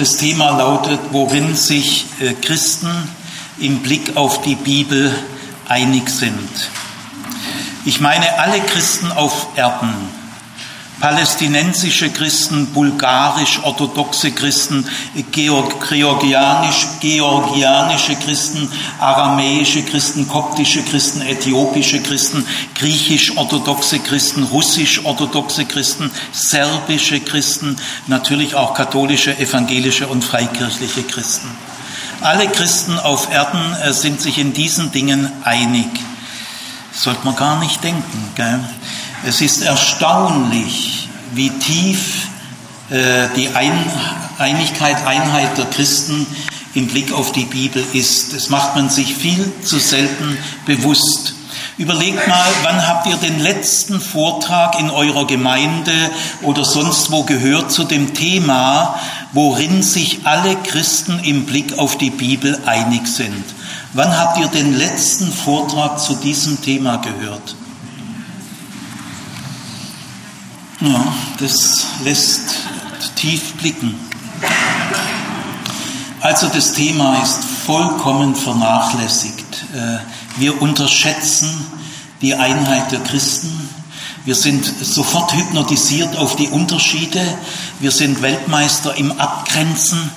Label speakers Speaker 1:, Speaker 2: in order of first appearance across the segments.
Speaker 1: Das Thema lautet, worin sich äh, Christen im Blick auf die Bibel einig sind. Ich meine alle Christen auf Erden, palästinensische Christen, bulgarisch-orthodoxe Christen, georgianisch-georgianische Christen, aramäische Christen, koptische Christen, äthiopische Christen, griechisch-orthodoxe Christen, russisch-orthodoxe Christen, serbische Christen, natürlich auch katholische, evangelische und freikirchliche Christen. Alle Christen auf Erden äh, sind sich in diesen Dingen einig. sollte man gar nicht denken. Gell? Es ist erstaunlich, wie tief äh, die Einigkeit, Einheit der Christen im Blick auf die Bibel ist. Das macht man sich viel zu selten bewusst. Überlegt mal, wann habt ihr den letzten Vortrag in eurer Gemeinde oder sonst wo gehört zu dem Thema, worin sich alle Christen im Blick auf die Bibel einig sind? Wann habt ihr den letzten Vortrag zu diesem Thema gehört? Ja, das lässt tief blicken. Also das Thema ist vollkommen vernachlässigt. Äh, wir unterschätzen die Einheit der Christen. Wir sind sofort hypnotisiert auf die Unterschiede. Wir sind Weltmeister im Abgrenzen,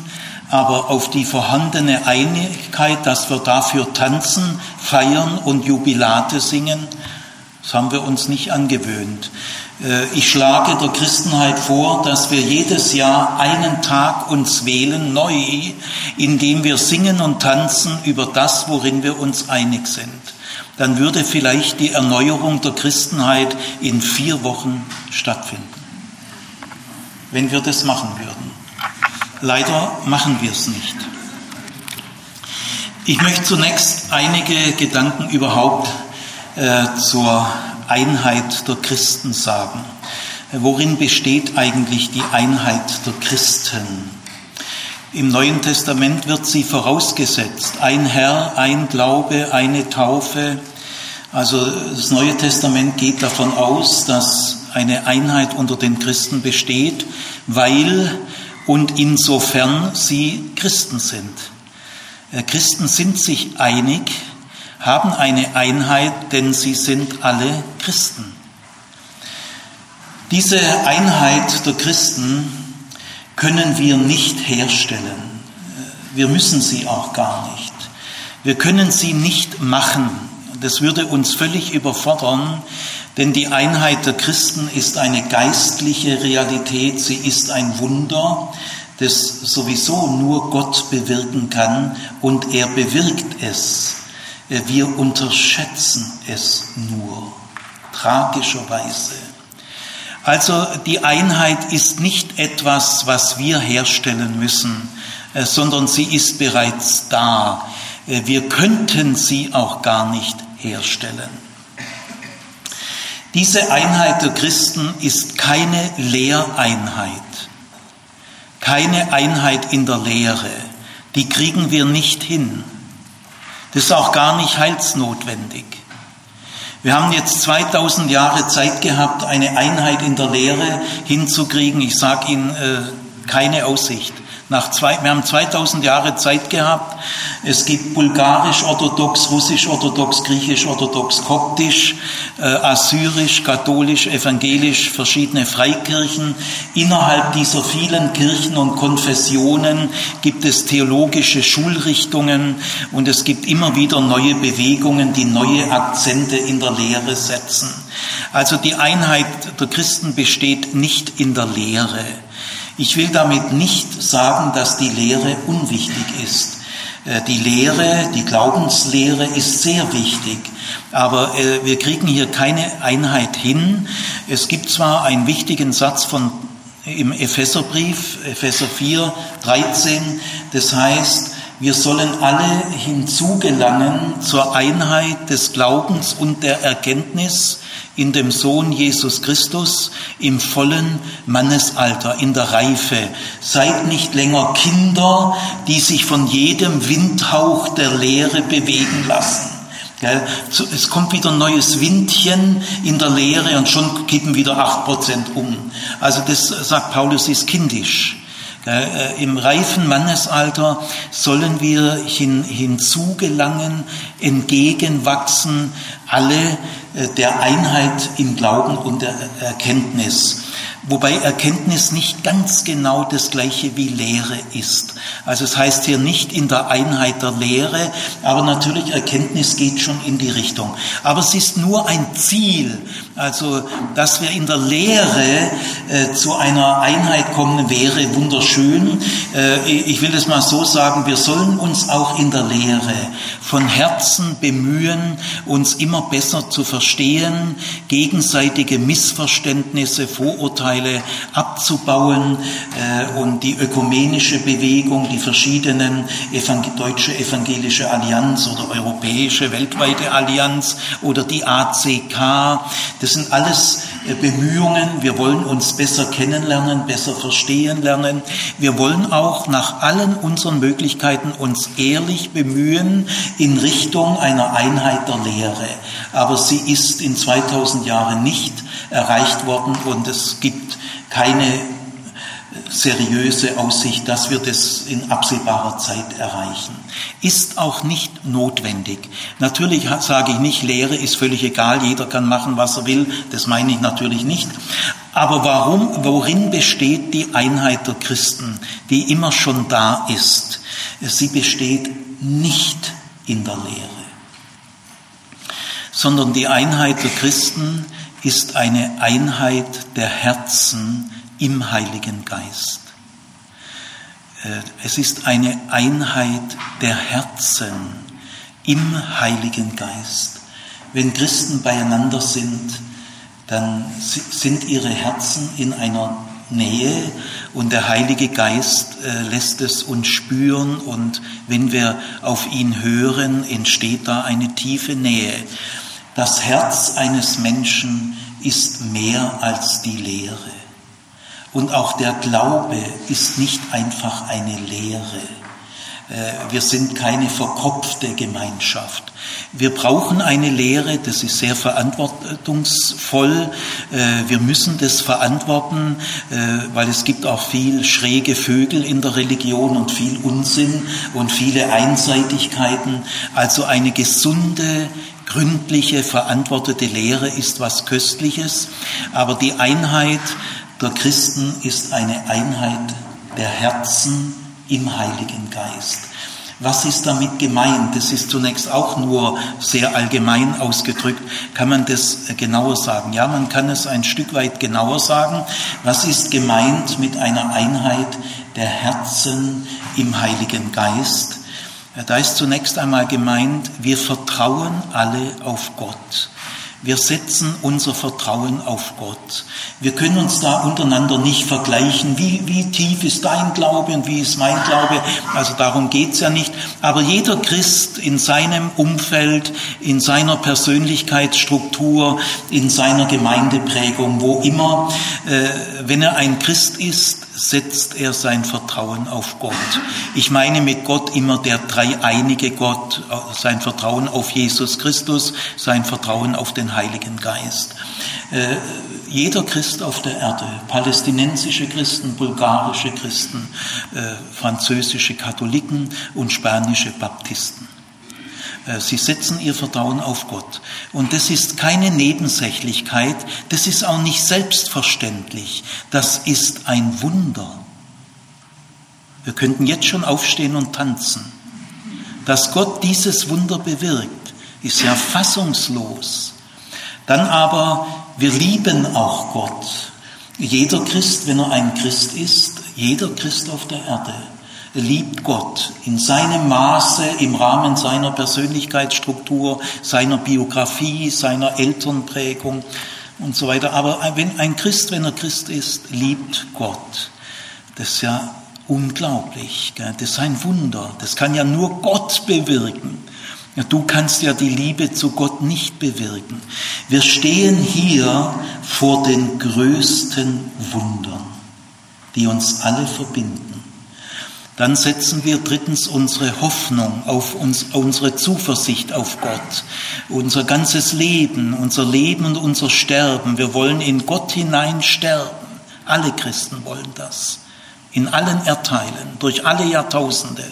Speaker 1: aber auf die vorhandene Einigkeit, dass wir dafür tanzen, feiern und Jubilate singen, das haben wir uns nicht angewöhnt. Äh, ich schlage der Christenheit vor, dass wir jedes Jahr einen Tag uns wählen, neu, indem wir singen und tanzen über das, worin wir uns einig sind. Dann würde vielleicht die Erneuerung der Christenheit in vier Wochen stattfinden, wenn wir das machen würden. Leider machen wir es nicht. Ich möchte zunächst einige Gedanken überhaupt äh, zur Einheit der Christen sagen. Worin besteht eigentlich die Einheit der Christen? Im Neuen Testament wird sie vorausgesetzt. Ein Herr, ein Glaube, eine Taufe. Also das Neue Testament geht davon aus, dass eine Einheit unter den Christen besteht, weil und insofern sie Christen sind. Äh, Christen sind sich einig, haben eine Einheit, denn sie sind alle Christen. Diese Einheit der Christen können wir nicht herstellen. Wir müssen sie auch gar nicht. Wir können sie nicht machen. Das würde uns völlig überfordern, denn die Einheit der Christen ist eine geistliche Realität, sie ist ein Wunder, das sowieso nur Gott bewirken kann und er bewirkt es. Wir unterschätzen es nur, tragischerweise. Also die Einheit ist nicht etwas, was wir herstellen müssen, äh, sondern sie ist bereits da. Äh, wir könnten sie auch gar nicht herstellen. Diese Einheit der Christen ist keine Lehreinheit, keine Einheit in der Lehre. Die kriegen wir nicht hin. Das ist auch gar nicht heilsnotwendig. Wir haben jetzt 2000 Jahre Zeit gehabt, eine Einheit in der Lehre hinzukriegen. Ich sage Ihnen, äh, keine Aussicht. Nach zwei, wir haben 2000 Jahre Zeit gehabt. Es gibt bulgarisch-orthodox, russisch-orthodox, griechisch-orthodox, koptisch, äh, assyrisch, katholisch, evangelisch, verschiedene Freikirchen. Innerhalb dieser vielen Kirchen und Konfessionen gibt es theologische Schulrichtungen und es gibt immer wieder neue Bewegungen, die neue Akzente in der Lehre setzen. Also die Einheit der Christen besteht nicht in der Lehre. Ich will damit nicht sagen, dass die Lehre unwichtig ist. Äh, die Lehre, die Glaubenslehre ist sehr wichtig, aber äh, wir kriegen hier keine Einheit hin. Es gibt zwar einen wichtigen Satz von im Epheserbrief, Epheser 4, 13, das heißt, wir sollen alle hinzugelangen zur Einheit des Glaubens und der Erkenntnis in dem Sohn Jesus Christus im vollen Mannesalter, in der Reife. Seid nicht länger Kinder, die sich von jedem Windhauch der Lehre bewegen lassen. Es kommt wieder ein neues Windchen in der Lehre und schon kippen wieder acht Prozent um. Also das sagt Paulus ist kindisch. Äh, Im reifen Mannesalter sollen wir hin, hinzugelangen, entgegenwachsen, alle äh, der Einheit im Glauben und der Erkenntnis. Wobei Erkenntnis nicht ganz genau das gleiche wie Lehre ist. Also es heißt hier nicht in der Einheit der Lehre, aber natürlich Erkenntnis geht schon in die Richtung. Aber es ist nur ein Ziel. Also, dass wir in der Lehre äh, zu einer Einheit kommen, wäre wunderschön. Äh, ich will es mal so sagen, wir sollen uns auch in der Lehre von Herzen bemühen, uns immer besser zu verstehen, gegenseitige Missverständnisse, Vorurteile abzubauen äh, und die ökumenische Bewegung, die verschiedenen Evangel deutsche evangelische Allianz oder europäische weltweite Allianz oder die ACK, das sind alles äh, Bemühungen. Wir wollen uns besser kennenlernen, besser verstehen lernen. Wir wollen auch nach allen unseren Möglichkeiten uns ehrlich bemühen in Richtung einer Einheit der Lehre. Aber sie ist in 2000 Jahren nicht erreicht worden und es gibt keine seriöse Aussicht, dass wir das in absehbarer Zeit erreichen. Ist auch nicht notwendig. Natürlich sage ich nicht, Lehre ist völlig egal, jeder kann machen, was er will, das meine ich natürlich nicht. Aber warum, worin besteht die Einheit der Christen, die immer schon da ist? Sie besteht nicht in der Lehre, sondern die Einheit der Christen ist eine Einheit der Herzen, im Heiligen Geist. Äh, es ist eine Einheit der Herzen im Heiligen Geist. Wenn Christen beieinander sind, dann sind ihre Herzen in einer Nähe und der Heilige Geist äh, lässt es uns spüren und wenn wir auf ihn hören, entsteht da eine tiefe Nähe. Das Herz eines Menschen ist mehr als die Lehre. Und auch der Glaube ist nicht einfach eine Lehre. Äh, wir sind keine verkopfte Gemeinschaft. Wir brauchen eine Lehre, das ist sehr verantwortungsvoll. Äh, wir müssen das verantworten, äh, weil es gibt auch viel schräge Vögel in der Religion und viel Unsinn und viele Einseitigkeiten. Also eine gesunde, gründliche, verantwortete Lehre ist was Köstliches. Aber die Einheit der Christen ist eine Einheit der Herzen im Heiligen Geist. Was ist damit gemeint? Das ist zunächst auch nur sehr allgemein ausgedrückt. Kann man das genauer sagen? Ja, man kann es ein Stück weit genauer sagen. Was ist gemeint mit einer Einheit der Herzen im Heiligen Geist? Da ist zunächst einmal gemeint, wir vertrauen alle auf Gott. Wir setzen unser Vertrauen auf Gott. Wir können uns da untereinander nicht vergleichen, wie, wie tief ist dein Glaube und wie ist mein Glaube. Also darum geht's ja nicht. Aber jeder Christ in seinem Umfeld, in seiner Persönlichkeitsstruktur, in seiner Gemeindeprägung, wo immer, äh, wenn er ein Christ ist, setzt er sein Vertrauen auf Gott. Ich meine mit Gott immer der dreieinige Gott, sein Vertrauen auf Jesus Christus, sein Vertrauen auf den Heiligen Geist. Äh, jeder Christ auf der Erde, palästinensische Christen, bulgarische Christen, äh, französische Katholiken und spanische Baptisten. Äh, sie setzen ihr Vertrauen auf Gott. Und das ist keine Nebensächlichkeit, das ist auch nicht selbstverständlich, das ist ein Wunder. Wir könnten jetzt schon aufstehen und tanzen. Dass Gott dieses Wunder bewirkt, ist ja fassungslos. Dann aber, wir lieben auch Gott. Jeder Christ, wenn er ein Christ ist, jeder Christ auf der Erde, liebt Gott in seinem Maße, im Rahmen seiner Persönlichkeitsstruktur, seiner Biografie, seiner Elternprägung und so weiter. Aber wenn ein Christ, wenn er Christ ist, liebt Gott. Das ist ja unglaublich. Das ist ein Wunder. Das kann ja nur Gott bewirken. Du kannst ja die Liebe zu Gott nicht bewirken. Wir stehen hier vor den größten Wundern, die uns alle verbinden. Dann setzen wir drittens unsere Hoffnung auf uns, unsere Zuversicht auf Gott, unser ganzes Leben, unser Leben und unser Sterben. Wir wollen in Gott hinein sterben. Alle Christen wollen das. in allen Erdteilen, durch alle Jahrtausende.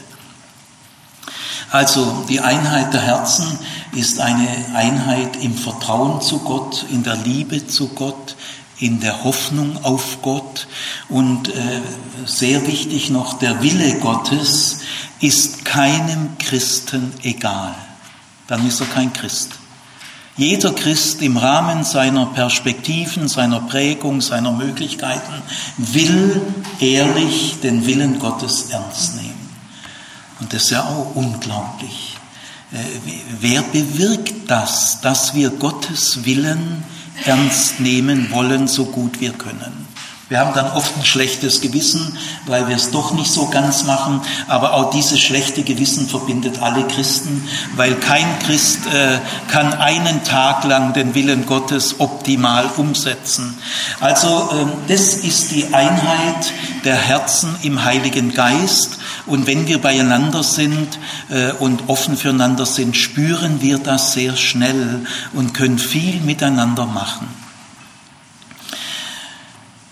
Speaker 1: Also die Einheit der Herzen ist eine Einheit im Vertrauen zu Gott, in der Liebe zu Gott, in der Hoffnung auf Gott und äh, sehr wichtig noch, der Wille Gottes ist keinem Christen egal. Dann ist er kein Christ. Jeder Christ im Rahmen seiner Perspektiven, seiner Prägung, seiner Möglichkeiten will ehrlich den Willen Gottes ernst nehmen. Und das ist ja auch unglaublich. Äh, wer bewirkt das, dass wir Gottes Willen ernst nehmen wollen, so gut wir können? Wir haben dann oft ein schlechtes Gewissen, weil wir es doch nicht so ganz machen. Aber auch dieses schlechte Gewissen verbindet alle Christen, weil kein Christ äh, kann einen Tag lang den Willen Gottes optimal umsetzen. Also äh, das ist die Einheit der Herzen im Heiligen Geist. Und wenn wir beieinander sind äh, und offen füreinander sind, spüren wir das sehr schnell und können viel miteinander machen.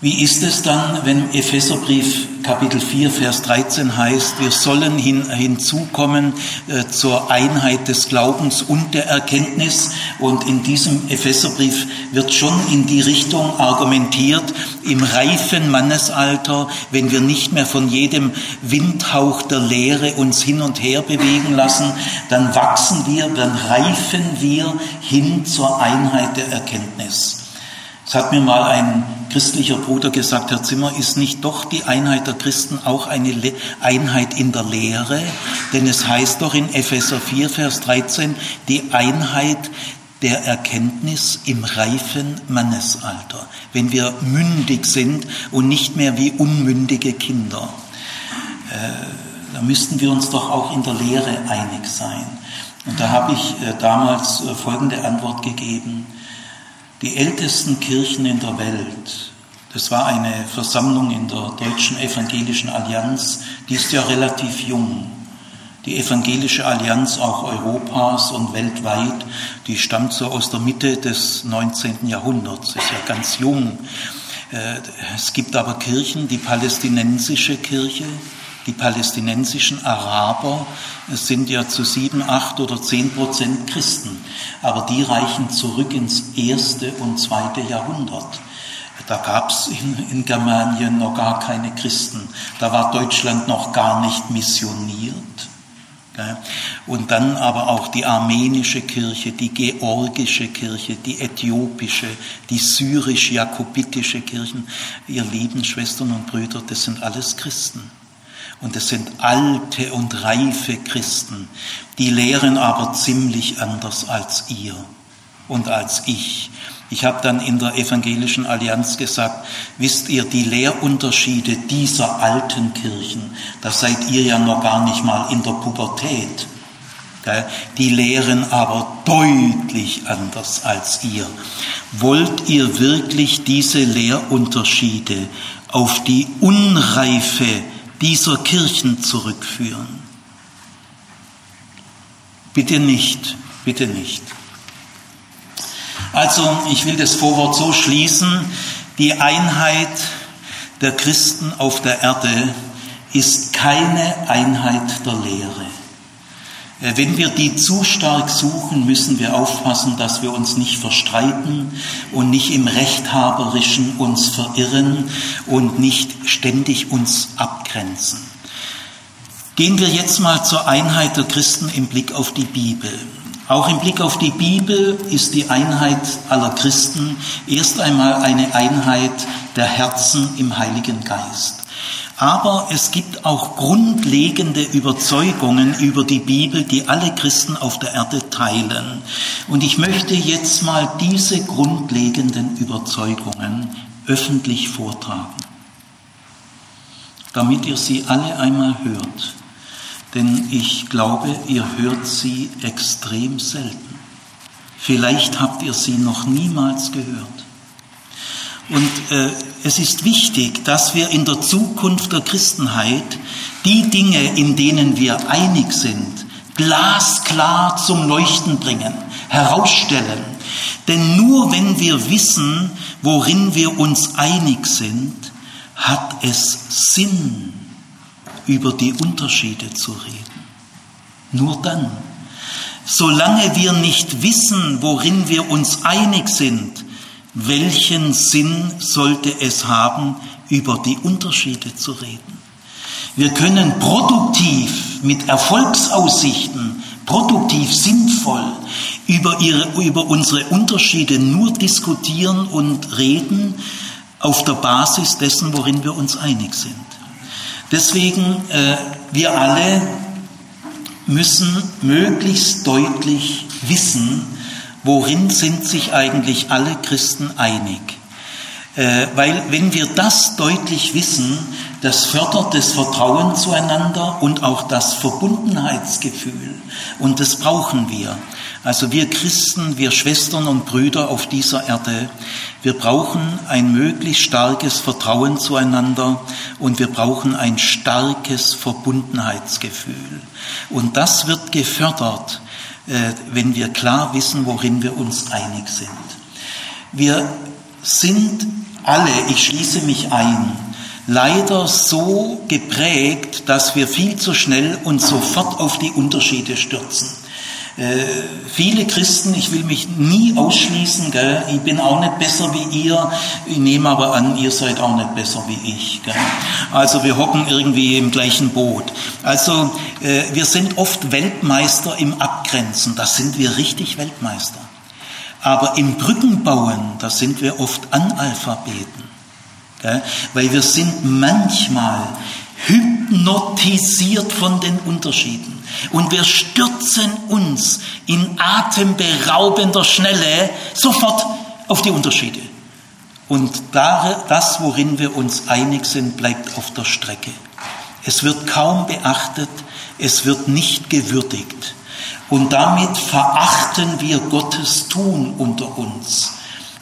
Speaker 1: Wie ist es dann, wenn Epheserbrief Kapitel 4, Vers 13 heißt, wir sollen hin, hinzukommen äh, zur Einheit des Glaubens und der Erkenntnis? Und in diesem Epheserbrief wird schon in die Richtung argumentiert, im reifen Mannesalter, wenn wir nicht mehr von jedem Windhauch der Lehre uns hin und her bewegen lassen, dann wachsen wir, dann reifen wir hin zur Einheit der Erkenntnis. Es hat mir mal ein christlicher Bruder gesagt, Herr Zimmer, ist nicht doch die Einheit der Christen auch eine Le Einheit in der Lehre? Denn es heißt doch in Epheser 4, Vers 13, die Einheit der Erkenntnis im reifen Mannesalter, wenn wir mündig sind und nicht mehr wie unmündige Kinder. Äh, da müssten wir uns doch auch in der Lehre einig sein. Und da habe ich äh, damals äh, folgende Antwort gegeben die ältesten Kirchen in der Welt. Das war eine Versammlung in der Deutschen Evangelischen Allianz, die ist ja relativ jung. Die Evangelische Allianz auch Europas und weltweit, die stammt so aus der Mitte des 19. Jahrhunderts, ist ja ganz jung. Äh, es gibt aber Kirchen, die palästinensische Kirche, die palästinensischen Araber sind ja zu sieben, acht oder zehn Prozent Christen, aber die reichen zurück ins erste und zweite Jahrhundert. Da gab es in, in Germanien noch gar keine Christen. Da war Deutschland noch gar nicht missioniert. Und dann aber auch die armenische Kirche, die georgische Kirche, die äthiopische, die syrisch-jakobitische Kirchen. Ihr lieben Schwestern und Brüder, das sind alles Christen. Und es sind alte und reife Christen, die lehren aber ziemlich anders als ihr und als ich. Ich habe dann in der evangelischen Allianz gesagt, wisst ihr, die Lehrunterschiede dieser alten Kirchen, da seid ihr ja noch gar nicht mal in der Pubertät. Die lehren aber deutlich anders als ihr. Wollt ihr wirklich diese Lehrunterschiede auf die Unreife dieser Kirchen zurückführen. Bitte nicht, bitte nicht. Also, ich will das Vorwort so schließen, die Einheit der Christen auf der Erde ist keine Einheit der Lehre. Äh, wenn wir die zu stark suchen, müssen wir aufpassen, dass wir uns nicht verstreiten und nicht im Rechthaberischen uns verirren und nicht ständig uns abgrenzen. Gehen wir jetzt mal zur Einheit der Christen im Blick auf die Bibel. Auch im Blick auf die Bibel ist die Einheit aller Christen erst einmal eine Einheit der Herzen im Heiligen Geist. Aber es gibt auch grundlegende Überzeugungen über die Bibel, die alle Christen auf der Erde teilen. Und ich möchte jetzt mal diese grundlegenden Überzeugungen öffentlich vortragen, damit ihr sie alle einmal hört. Denn ich glaube, ihr hört sie extrem selten. Vielleicht habt ihr sie noch niemals gehört. Und äh, es ist wichtig, dass wir in der Zukunft der Christenheit die Dinge, in denen wir einig sind, glasklar zum Leuchten bringen, herausstellen. Denn nur wenn wir wissen, worin wir uns einig sind, hat es Sinn, über die Unterschiede zu reden. Nur dann. Solange wir nicht wissen, worin wir uns einig sind, welchen Sinn sollte es haben, über die Unterschiede zu reden? Wir können produktiv mit Erfolgsaussichten, produktiv sinnvoll über, ihre, über unsere Unterschiede nur diskutieren und reden auf der Basis dessen, worin wir uns einig sind. Deswegen, äh, wir alle müssen möglichst deutlich wissen, worin sind sich eigentlich alle Christen einig. Äh, weil wenn wir das deutlich wissen, das fördert das Vertrauen zueinander und auch das Verbundenheitsgefühl. Und das brauchen wir. Also wir Christen, wir Schwestern und Brüder auf dieser Erde, wir brauchen ein möglichst starkes Vertrauen zueinander und wir brauchen ein starkes Verbundenheitsgefühl. Und das wird gefördert, wenn wir klar wissen, worin wir uns einig sind. Wir sind alle, ich schließe mich ein, leider so geprägt, dass wir viel zu schnell und sofort auf die Unterschiede stürzen. Äh, viele Christen, ich will mich nie ausschließen, gell? ich bin auch nicht besser wie ihr, ich nehme aber an, ihr seid auch nicht besser wie ich. Gell? Also wir hocken irgendwie im gleichen Boot. Also äh, wir sind oft Weltmeister im Abgrenzen, da sind wir richtig Weltmeister. Aber im Brückenbauen, da sind wir oft Analphabeten. Gell? Weil wir sind manchmal hypnotisiert von den Unterschieden. Und wir stürzen uns in atemberaubender Schnelle sofort auf die Unterschiede. Und das, worin wir uns einig sind, bleibt auf der Strecke. Es wird kaum beachtet, es wird nicht gewürdigt. Und damit verachten wir Gottes Tun unter uns.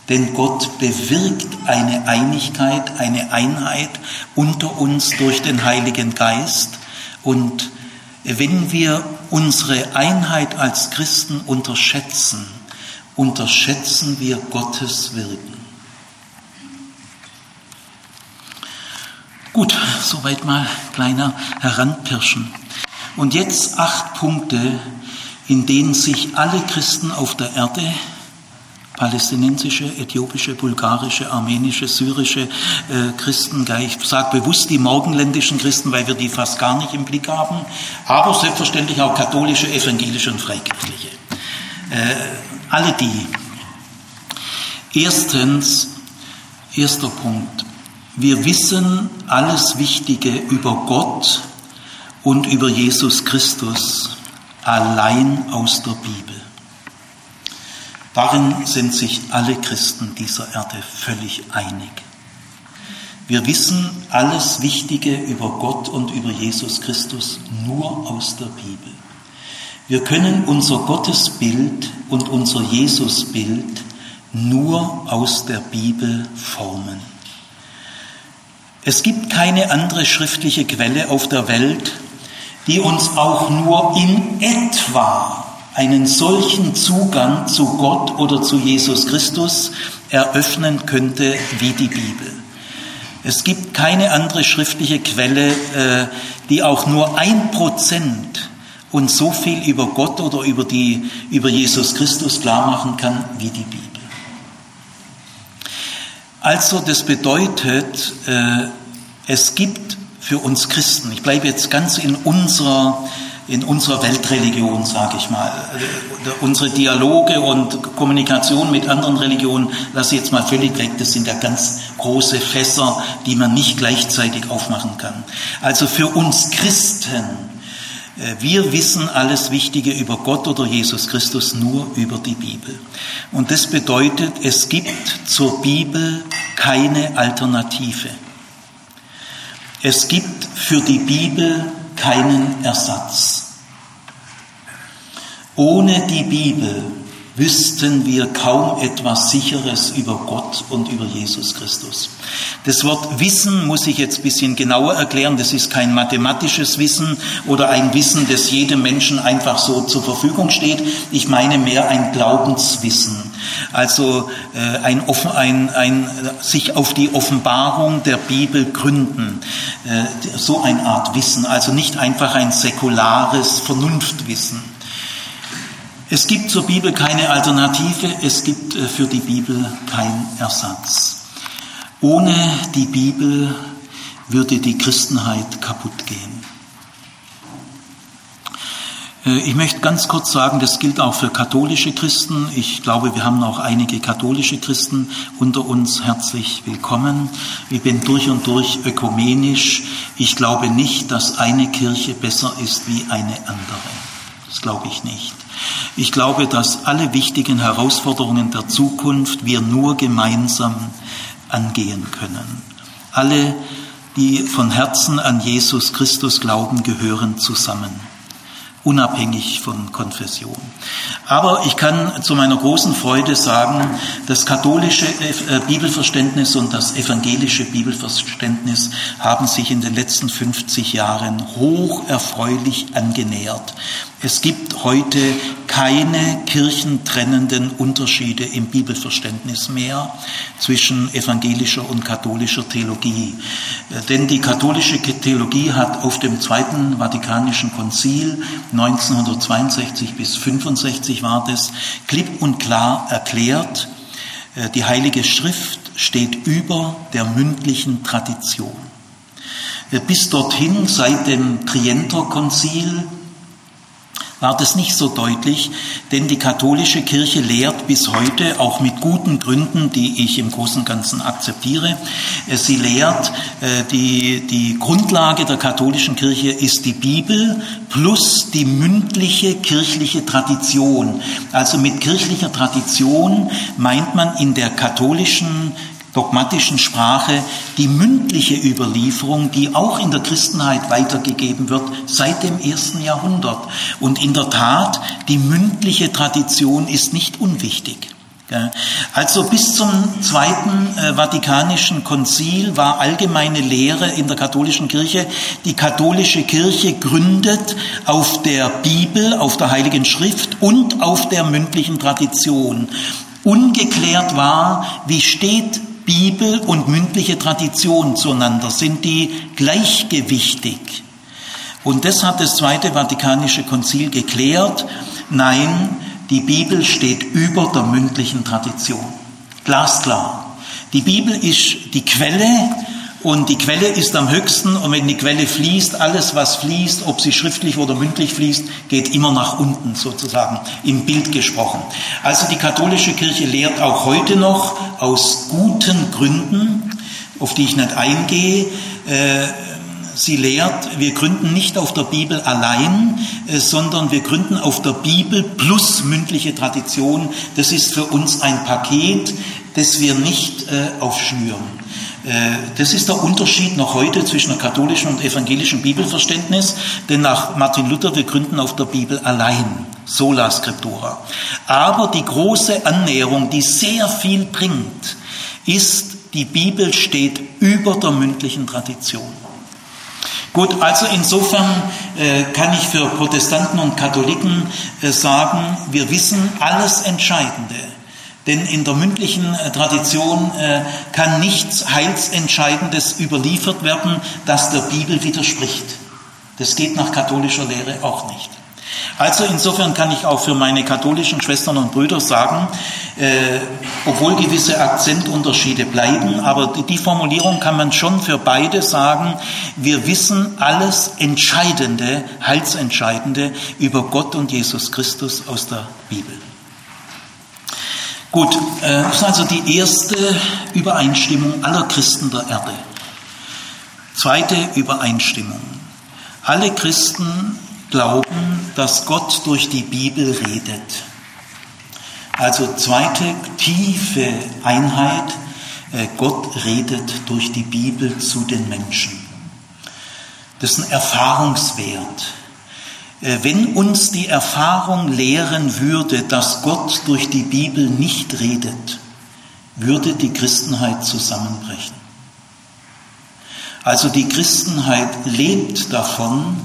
Speaker 1: Denn Gott bewirkt eine Einigkeit, eine Einheit unter uns durch den Heiligen Geist. Und wenn wir unsere Einheit als Christen unterschätzen, unterschätzen wir Gottes Wirken. Gut, soweit mal kleiner Heranpirschen. Und jetzt acht Punkte, in denen sich alle Christen auf der Erde, palästinensische, äthiopische, bulgarische, armenische, syrische äh, Christen, ich sage bewusst die morgenländischen Christen, weil wir die fast gar nicht im Blick haben, aber selbstverständlich auch katholische, evangelische und freikirchliche. Äh, alle die. Erstens, erster Punkt. Wir wissen alles Wichtige über Gott und über Jesus Christus allein aus der Bibel. Darin sind sich alle Christen dieser Erde völlig einig. Wir wissen alles Wichtige über Gott und über Jesus Christus nur aus der Bibel. Wir können unser Gottesbild und unser Jesusbild nur aus der Bibel formen. Es gibt keine andere schriftliche Quelle auf der Welt, die uns auch nur in etwa einen solchen Zugang zu Gott oder zu Jesus Christus eröffnen könnte wie die Bibel. Es gibt keine andere schriftliche Quelle, äh, die auch nur ein Prozent uns so viel über Gott oder über, die, über Jesus Christus klar machen kann wie die Bibel. Also das bedeutet, äh, es gibt für uns Christen. Ich bleibe jetzt ganz in unserer, in unserer Weltreligion, sage ich mal. Unsere Dialoge und Kommunikation mit anderen Religionen lasse ich jetzt mal völlig weg. Das sind ja ganz große Fässer, die man nicht gleichzeitig aufmachen kann. Also für uns Christen, äh, wir wissen alles Wichtige über Gott oder Jesus Christus nur über die Bibel. Und das bedeutet, es gibt zur Bibel keine Alternative. Es gibt für die Bibel keinen Ersatz. Ohne die Bibel wüssten wir kaum etwas Sicheres über Gott und über Jesus Christus. Das Wort Wissen muss ich jetzt ein bisschen genauer erklären. Das ist kein mathematisches Wissen oder ein Wissen, das jedem Menschen einfach so zur Verfügung steht. Ich meine mehr ein Glaubenswissen. Also äh, ein, ein, ein, sich auf die Offenbarung der Bibel gründen, äh, so eine Art Wissen, also nicht einfach ein säkulares Vernunftwissen. Es gibt zur Bibel keine Alternative, es gibt äh, für die Bibel keinen Ersatz. Ohne die Bibel würde die Christenheit kaputt gehen. Äh, ich möchte ganz kurz sagen, das gilt auch für katholische Christen. Ich glaube, wir haben auch einige katholische Christen unter uns. Herzlich willkommen. Ich bin durch und durch ökumenisch. Ich glaube nicht, dass eine Kirche besser ist wie eine andere. Das glaube ich nicht. Ich glaube, dass alle wichtigen Herausforderungen der Zukunft wir nur gemeinsam angehen können. Alle, die von Herzen an Jesus Christus glauben, gehören zusammen unabhängig von Konfession. Aber ich kann zu meiner großen Freude sagen, das katholische äh, Bibelverständnis und das evangelische Bibelverständnis haben sich in den letzten 50 Jahren hoch erfreulich angenähert. Es gibt heute keine kirchentrennenden Unterschiede im Bibelverständnis mehr zwischen evangelischer und katholischer Theologie. Denn die katholische Theologie hat auf dem Zweiten Vatikanischen Konzil 1962 bis 65 war das, klipp und klar erklärt, äh, die Heilige Schrift steht über der mündlichen Tradition. Äh, bis dorthin, seit dem Trienter-Konzil, war das nicht so deutlich, denn die katholische Kirche lehrt bis heute, auch mit guten Gründen, die ich im Großen und Ganzen akzeptiere, äh, sie lehrt, äh, die, die Grundlage der katholischen Kirche ist die Bibel plus die mündliche kirchliche Tradition. Also mit kirchlicher Tradition meint man in der katholischen dogmatischen Sprache die mündliche Überlieferung, die auch in der Christenheit weitergegeben wird seit dem ersten Jahrhundert. Und in der Tat, die mündliche Tradition ist nicht unwichtig. Also bis zum Zweiten äh, Vatikanischen Konzil war allgemeine Lehre in der katholischen Kirche, die katholische Kirche gründet auf der Bibel, auf der Heiligen Schrift und auf der mündlichen Tradition. Ungeklärt war, wie steht Bibel und mündliche Tradition zueinander? Sind die gleichgewichtig? Und das hat das Zweite Vatikanische Konzil geklärt. Nein, die Bibel steht über der mündlichen Tradition. Glasklar. Die Bibel ist die Quelle und die Quelle ist am höchsten und wenn die Quelle fließt, alles was fließt, ob sie schriftlich oder mündlich fließt, geht immer nach unten sozusagen, im Bild gesprochen. Also die katholische Kirche lehrt auch heute noch aus guten Gründen, auf die ich nicht eingehe, äh, Sie lehrt, wir gründen nicht auf der Bibel allein, äh, sondern wir gründen auf der Bibel plus mündliche Tradition. Das ist für uns ein Paket, das wir nicht äh, aufschnüren. Äh, das ist der Unterschied noch heute zwischen der katholischen und evangelischen Bibelverständnis, denn nach Martin Luther, wir gründen auf der Bibel allein, sola scriptura. Aber die große Annäherung, die sehr viel bringt, ist, die Bibel steht über der mündlichen Tradition. Gut, also insofern äh, kann ich für Protestanten und Katholiken äh, sagen, wir wissen alles Entscheidende denn in der mündlichen äh, Tradition äh, kann nichts Heilsentscheidendes überliefert werden, das der Bibel widerspricht. Das geht nach katholischer Lehre auch nicht. Also insofern kann ich auch für meine katholischen Schwestern und Brüder sagen, äh, obwohl gewisse Akzentunterschiede bleiben, aber die, die Formulierung kann man schon für beide sagen, wir wissen alles Entscheidende, Heilsentscheidende über Gott und Jesus Christus aus der Bibel. Gut, äh, das ist also die erste Übereinstimmung aller Christen der Erde. Zweite Übereinstimmung. Alle Christen glauben, dass Gott durch die Bibel redet. Also zweite tiefe Einheit, äh, Gott redet durch die Bibel zu den Menschen. Das ist ein Erfahrungswert. Äh, wenn uns die Erfahrung lehren würde, dass Gott durch die Bibel nicht redet, würde die Christenheit zusammenbrechen. Also die Christenheit lebt davon,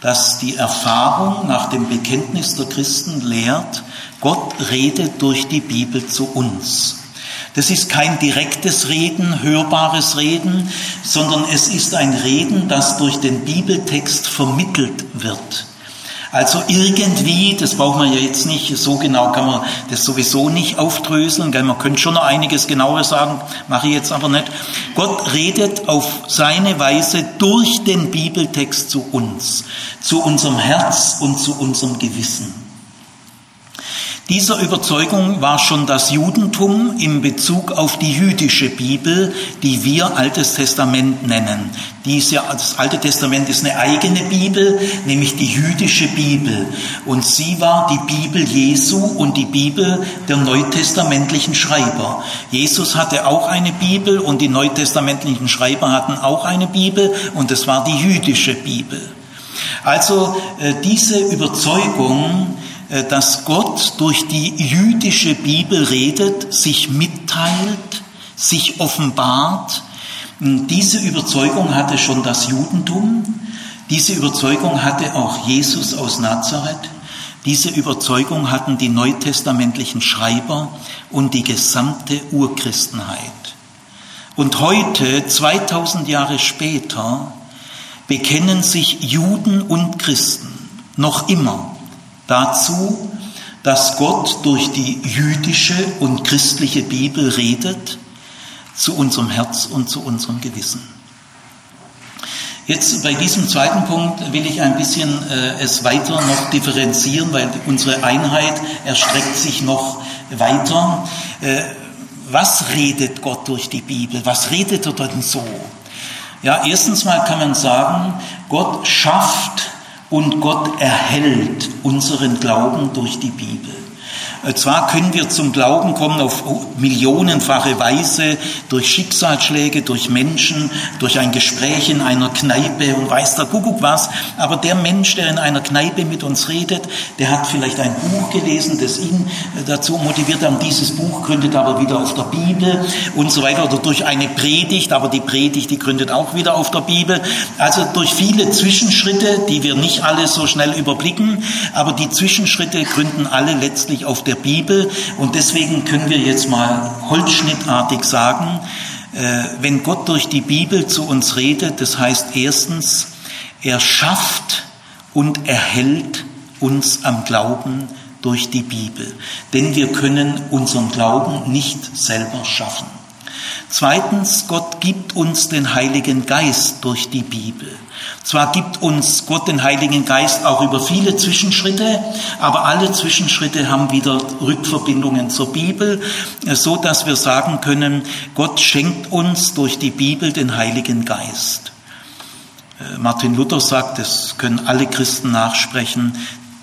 Speaker 1: dass die Erfahrung nach dem Bekenntnis der Christen lehrt, Gott redet durch die Bibel zu uns. Das ist kein direktes Reden, hörbares Reden, sondern es ist ein Reden, das durch den Bibeltext vermittelt wird. Also irgendwie, das braucht man ja jetzt nicht, so genau kann man das sowieso nicht aufdröseln, gell? man könnte schon noch einiges genauer sagen, mache ich jetzt aber nicht. Gott redet auf seine Weise durch den Bibeltext zu uns, zu unserem Herz und zu unserem Gewissen. Dieser Überzeugung war schon das Judentum in Bezug auf die jüdische Bibel, die wir Altes Testament nennen. Dies ja, das Alte Testament ist eine eigene Bibel, nämlich die jüdische Bibel. Und sie war die Bibel Jesu und die Bibel der neutestamentlichen Schreiber. Jesus hatte auch eine Bibel und die neutestamentlichen Schreiber hatten auch eine Bibel und es war die jüdische Bibel. Also äh, diese Überzeugung, dass Gott durch die jüdische Bibel redet, sich mitteilt, sich offenbart. Diese Überzeugung hatte schon das Judentum, diese Überzeugung hatte auch Jesus aus Nazareth, diese Überzeugung hatten die neutestamentlichen Schreiber und die gesamte Urchristenheit. Und heute, 2000 Jahre später, bekennen sich Juden und Christen noch immer dazu, dass Gott durch die jüdische und christliche Bibel redet zu unserem Herz und zu unserem Gewissen. Jetzt bei diesem zweiten Punkt will ich ein bisschen äh, es weiter noch differenzieren, weil unsere Einheit erstreckt sich noch weiter. Äh, was redet Gott durch die Bibel? Was redet er denn so? Ja, erstens mal kann man sagen, Gott schafft und Gott erhält unseren Glauben durch die Bibel. Zwar können wir zum Glauben kommen auf millionenfache Weise, durch Schicksalsschläge, durch Menschen, durch ein Gespräch in einer Kneipe und weiß der Kuckuck was, aber der Mensch, der in einer Kneipe mit uns redet, der hat vielleicht ein Buch gelesen, das ihn äh, dazu motiviert hat, dieses Buch gründet aber wieder auf der Bibel und so weiter, oder durch eine Predigt, aber die Predigt, die gründet auch wieder auf der Bibel. Also durch viele Zwischenschritte, die wir nicht alle so schnell überblicken, aber die Zwischenschritte gründen alle letztlich auf der Bibel. Und deswegen können wir jetzt mal holzschnittartig sagen, äh, wenn Gott durch die Bibel zu uns redet, das heißt erstens, er schafft und erhält uns am Glauben durch die Bibel. Denn wir können unseren Glauben nicht selber schaffen. Zweitens, Gott gibt uns den Heiligen Geist durch die Bibel. Zwar gibt uns Gott den Heiligen Geist auch über viele Zwischenschritte, aber alle Zwischenschritte haben wieder Rückverbindungen zur Bibel, so dass wir sagen können, Gott schenkt uns durch die Bibel den Heiligen Geist. Äh, Martin Luther sagt, das können alle Christen nachsprechen,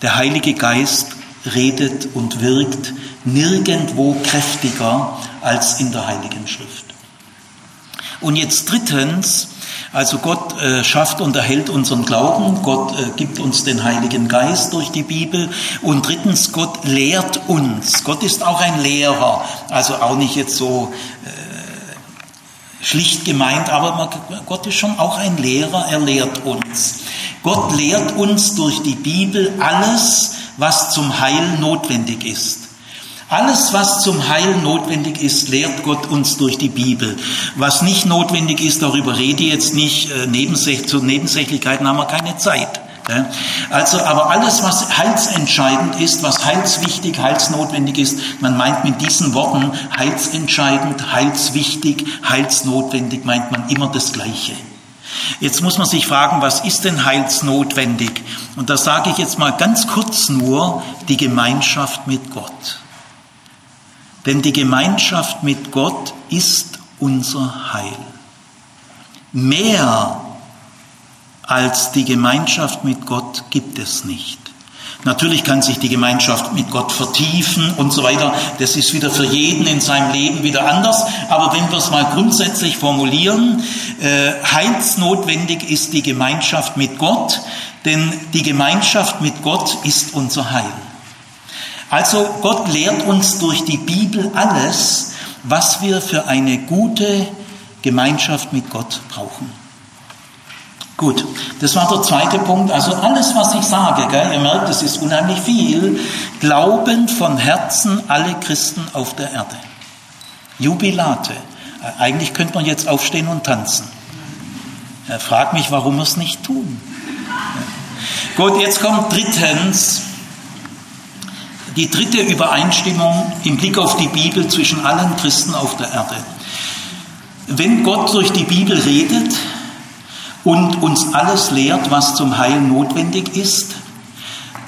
Speaker 1: der Heilige Geist redet und wirkt nirgendwo kräftiger als in der Heiligen Schrift. Und jetzt drittens, also Gott äh, schafft und erhält unseren Glauben, Gott äh, gibt uns den Heiligen Geist durch die Bibel und drittens, Gott lehrt uns. Gott ist auch ein Lehrer, also auch nicht jetzt so äh, schlicht gemeint, aber Gott ist schon auch ein Lehrer, er lehrt uns. Gott lehrt uns durch die Bibel alles, was zum Heil notwendig ist. Alles, was zum Heil notwendig ist, lehrt Gott uns durch die Bibel. Was nicht notwendig ist, darüber rede ich jetzt nicht. Äh, zu Nebensächlichkeiten haben wir keine Zeit. Also, aber alles, was heilsentscheidend ist, was heilswichtig, heilsnotwendig ist, man meint mit diesen Worten heilsentscheidend, heilswichtig, heilsnotwendig, meint man immer das Gleiche. Jetzt muss man sich fragen, was ist denn heilsnotwendig? Und da sage ich jetzt mal ganz kurz nur die Gemeinschaft mit Gott. Denn die Gemeinschaft mit Gott ist unser Heil. Mehr als die Gemeinschaft mit Gott gibt es nicht. Natürlich kann sich die Gemeinschaft mit Gott vertiefen und so weiter. Das ist wieder für jeden in seinem Leben wieder anders. Aber wenn wir es mal grundsätzlich formulieren, äh, heilsnotwendig ist die Gemeinschaft mit Gott, denn die Gemeinschaft mit Gott ist unser Heil. Also Gott lehrt uns durch die Bibel alles, was wir für eine gute Gemeinschaft mit Gott brauchen. Gut, das war der zweite Punkt. Also alles, was ich sage, gell, ihr merkt, es ist unheimlich viel. Glauben von Herzen alle Christen auf der Erde. Jubilate. Eigentlich könnte man jetzt aufstehen und tanzen. Er fragt mich, warum wir es nicht tun. Gut, jetzt kommt drittens die dritte Übereinstimmung im Blick auf die Bibel zwischen allen Christen auf der Erde. Wenn Gott durch die Bibel redet, und uns alles lehrt, was zum Heil notwendig ist,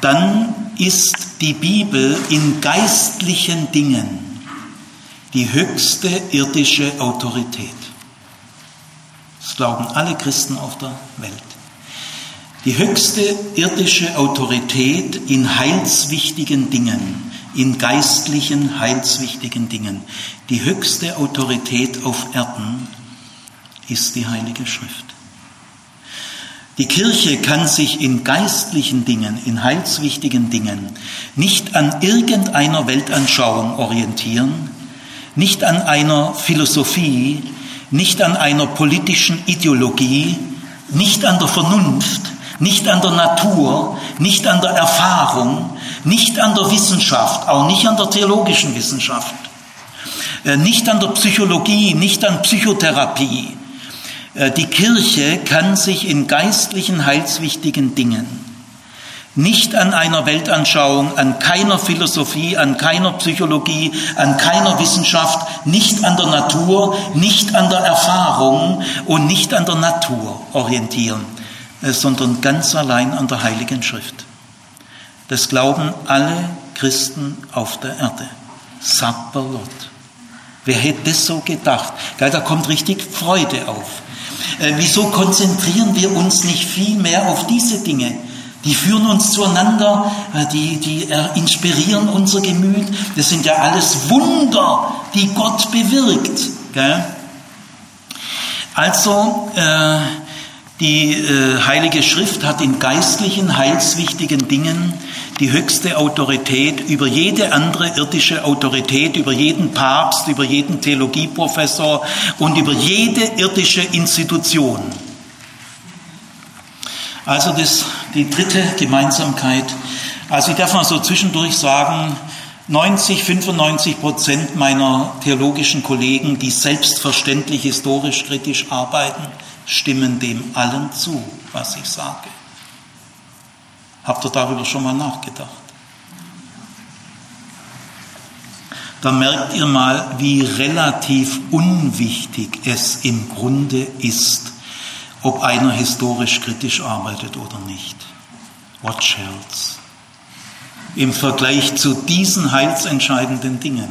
Speaker 1: dann ist die Bibel in geistlichen Dingen die höchste irdische Autorität. Das glauben alle Christen auf der Welt. Die höchste irdische Autorität in heilswichtigen Dingen, in geistlichen, heilswichtigen Dingen. Die höchste Autorität auf Erden ist die Heilige Schrift. Die Kirche kann sich in geistlichen Dingen, in heilswichtigen Dingen nicht an irgendeiner Weltanschauung orientieren, nicht an einer Philosophie, nicht an einer politischen Ideologie, nicht an der Vernunft, nicht an der Natur, nicht an der Erfahrung, nicht an der Wissenschaft, auch nicht an der theologischen Wissenschaft, äh, nicht an der Psychologie, nicht an Psychotherapie, äh, die Kirche kann sich in geistlichen, heilswichtigen Dingen nicht an einer Weltanschauung, an keiner Philosophie, an keiner Psychologie, an keiner Wissenschaft, nicht an der Natur, nicht an der Erfahrung und nicht an der Natur orientieren, sondern ganz allein an der Heiligen Schrift. Das glauben alle Christen auf der Erde. Sapperlot. Wer hätte das so gedacht? Da kommt richtig Freude auf. Äh, wieso konzentrieren wir uns nicht viel mehr auf diese Dinge? Die führen uns zueinander, äh, die, die äh, inspirieren unser Gemüt. Das sind ja alles Wunder, die Gott bewirkt. Also, äh, die äh, Heilige Schrift hat in geistlichen, heilswichtigen Dingen die höchste Autorität über jede andere irdische Autorität, über jeden Papst, über jeden Theologieprofessor und über jede irdische Institution. Also das, die dritte Gemeinsamkeit. Also ich darf mal so zwischendurch sagen, 90, 95 Prozent meiner theologischen Kollegen, die selbstverständlich historisch kritisch arbeiten, stimmen dem allen zu, was ich sage. Habt ihr darüber schon mal nachgedacht? Dann merkt ihr mal, wie relativ unwichtig es im Grunde ist, ob einer historisch kritisch arbeitet oder nicht. What else? Im Vergleich zu diesen heilsentscheidenden Dingen.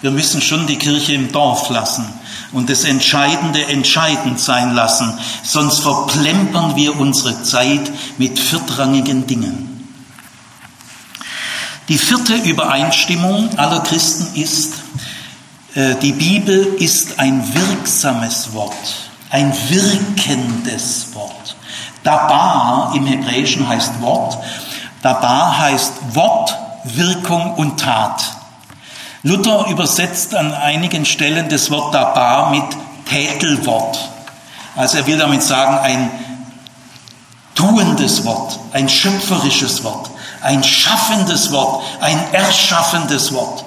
Speaker 1: Wir müssen schon die Kirche im Dorf lassen und das Entscheidende entscheidend sein lassen, sonst verplempern wir unsere Zeit mit viertrangigen Dingen. Die vierte Übereinstimmung aller Christen ist, äh, die Bibel ist ein wirksames Wort, ein wirkendes Wort. Dabar im Hebräischen heißt Wort, Dabar heißt Wort, Wirkung und Tat. Luther übersetzt an einigen Stellen das Wort Dabar mit Tätelwort. Also er will damit sagen, ein tuendes Wort, ein schöpferisches Wort, ein schaffendes Wort, ein erschaffendes Wort.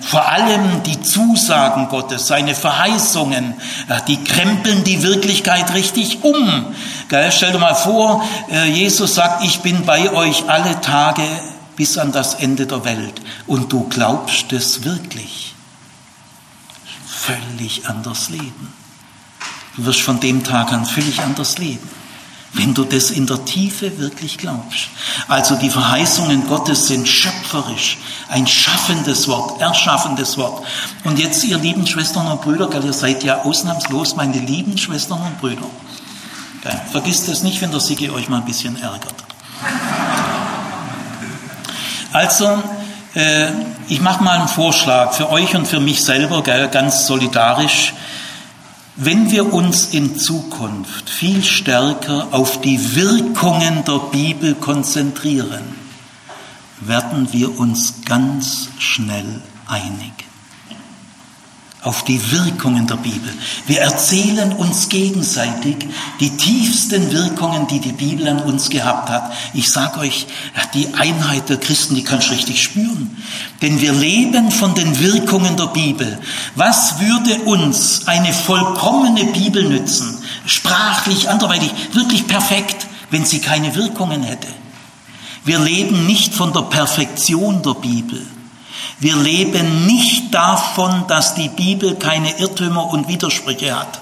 Speaker 1: Vor allem die Zusagen Gottes, seine Verheißungen, die krempeln die Wirklichkeit richtig um. Stell dir mal vor, äh, Jesus sagt, ich bin bei euch alle Tage bis an das Ende der Welt. Und du glaubst es wirklich. Völlig anders leben. Du wirst von dem Tag an völlig anders leben, wenn du das in der Tiefe wirklich glaubst. Also die Verheißungen Gottes sind schöpferisch, ein schaffendes Wort, erschaffendes Wort. Und jetzt, ihr lieben Schwestern und Brüder, ihr seid ja ausnahmslos meine lieben Schwestern und Brüder. Vergisst es nicht, wenn der Sigi euch mal ein bisschen ärgert. Also, äh, ich mache mal einen Vorschlag für euch und für mich selber, gell, ganz solidarisch. Wenn wir uns in Zukunft viel stärker auf die Wirkungen der Bibel konzentrieren, werden wir uns ganz schnell einig. Auf die Wirkungen der Bibel. Wir erzählen uns gegenseitig die tiefsten Wirkungen, die die Bibel an uns gehabt hat. Ich sage euch, die Einheit der Christen, die kannst du richtig spüren. Denn wir leben von den Wirkungen der Bibel. Was würde uns eine vollkommene Bibel nützen? Sprachlich, anderweitig, wirklich perfekt, wenn sie keine Wirkungen hätte. Wir leben nicht von der Perfektion der Bibel. Wir leben nicht davon, dass die Bibel keine Irrtümer und Widersprüche hat.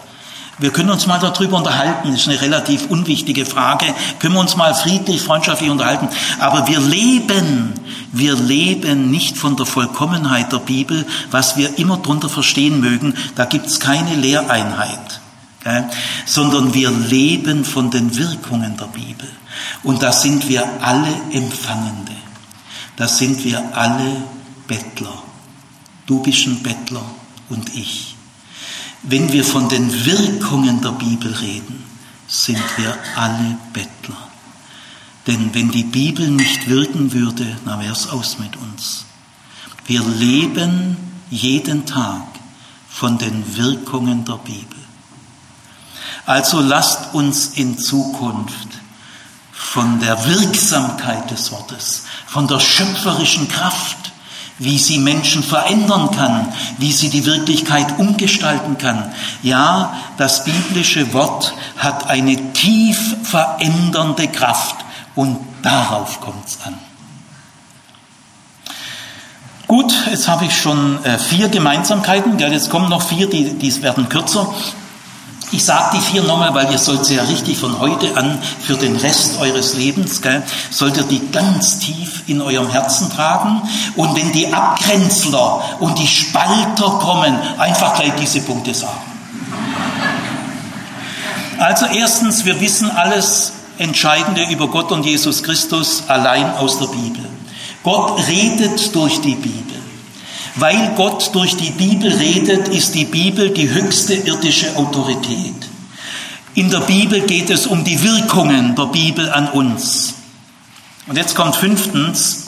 Speaker 1: Wir können uns mal darüber unterhalten, das ist eine relativ unwichtige Frage, können wir uns mal friedlich, freundschaftlich unterhalten. Aber wir leben, wir leben nicht von der Vollkommenheit der Bibel, was wir immer drunter verstehen mögen, da gibt's keine Lehreinheit, gell? sondern wir leben von den Wirkungen der Bibel. Und da sind wir alle Empfangende, da sind wir alle Bettler. Du bist ein Bettler und ich. Wenn wir von den Wirkungen der Bibel reden, sind wir alle Bettler. Denn wenn die Bibel nicht wirken würde, dann wäre es aus mit uns. Wir leben jeden Tag von den Wirkungen der Bibel. Also lasst uns in Zukunft von der Wirksamkeit des Wortes, von der schöpferischen Kraft wie sie Menschen verändern kann, wie sie die Wirklichkeit umgestalten kann. Ja, das biblische Wort hat eine tief verändernde Kraft und darauf kommt es an. Gut, jetzt habe ich schon äh, vier Gemeinsamkeiten, jetzt kommen noch vier, die, die werden kürzer. Ich sage die vier nochmal, weil ihr sollt sie ja richtig von heute an für den Rest eures Lebens, gell, sollt ihr die ganz tief in eurem Herzen tragen. Und wenn die Abgrenzler und die Spalter kommen, einfach gleich diese Punkte sagen. Also erstens, wir wissen alles Entscheidende über Gott und Jesus Christus allein aus der Bibel. Gott redet durch die Bibel. Weil Gott durch die Bibel redet, ist die Bibel die höchste irdische Autorität. In der Bibel geht es um die Wirkungen der Bibel an uns. Und jetzt kommt fünftens,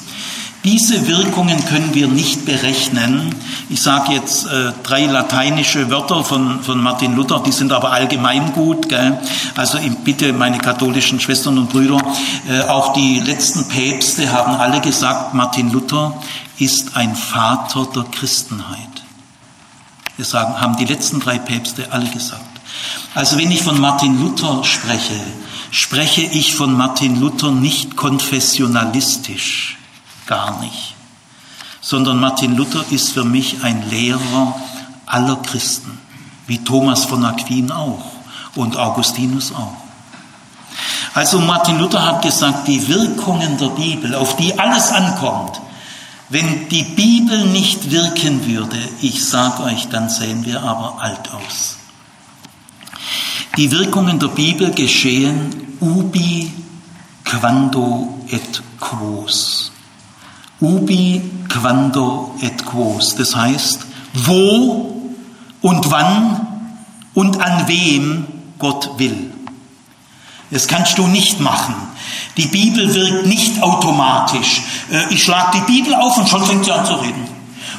Speaker 1: diese Wirkungen können wir nicht berechnen. Ich sage jetzt äh, drei lateinische Wörter von, von Martin Luther, die sind aber allgemein gut. Gell? Also bitte, meine katholischen Schwestern und Brüder, äh, auch die letzten Päpste haben alle gesagt, Martin Luther ist ein Vater der Christenheit. Das sagen, haben die letzten drei Päpste alle gesagt. Also wenn ich von Martin Luther spreche, spreche ich von Martin Luther nicht konfessionalistisch, gar nicht, sondern Martin Luther ist für mich ein Lehrer aller Christen, wie Thomas von Aquin auch und Augustinus auch. Also Martin Luther hat gesagt, die Wirkungen der Bibel, auf die alles ankommt, wenn die Bibel nicht wirken würde, ich sage euch, dann sehen wir aber alt aus. Die Wirkungen der Bibel geschehen ubi quando et quos. Ubi quando et quos. Das heißt, wo und wann und an wem Gott will. Das kannst du nicht machen. Die Bibel wirkt nicht automatisch. Äh, ich schlage die Bibel auf und schon fängt sie an zu reden.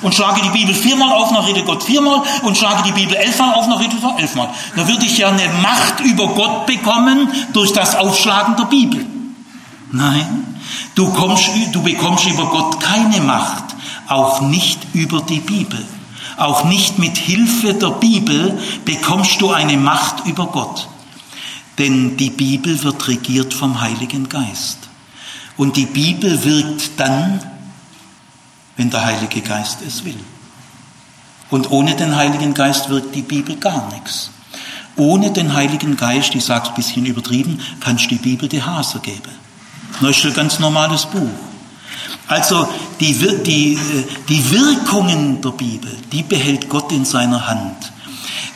Speaker 1: Und schlage die Bibel viermal auf, dann redet Gott viermal. Und schlage die Bibel elfmal auf, dann redet Gott elfmal. Da würde ich ja eine Macht über Gott bekommen durch das Aufschlagen der Bibel. Nein, du, kommst, du bekommst über Gott keine Macht, auch nicht über die Bibel. Auch nicht mit Hilfe der Bibel bekommst du eine Macht über Gott. Denn die Bibel wird regiert vom Heiligen Geist. Und die Bibel wirkt dann, wenn der Heilige Geist es will. Und ohne den Heiligen Geist wirkt die Bibel gar nichts. Ohne den Heiligen Geist, ich sage es ein bisschen übertrieben, kannst du die Bibel die Hase geben. Ein ganz normales Buch. Also die, die, die Wirkungen der Bibel, die behält Gott in seiner Hand.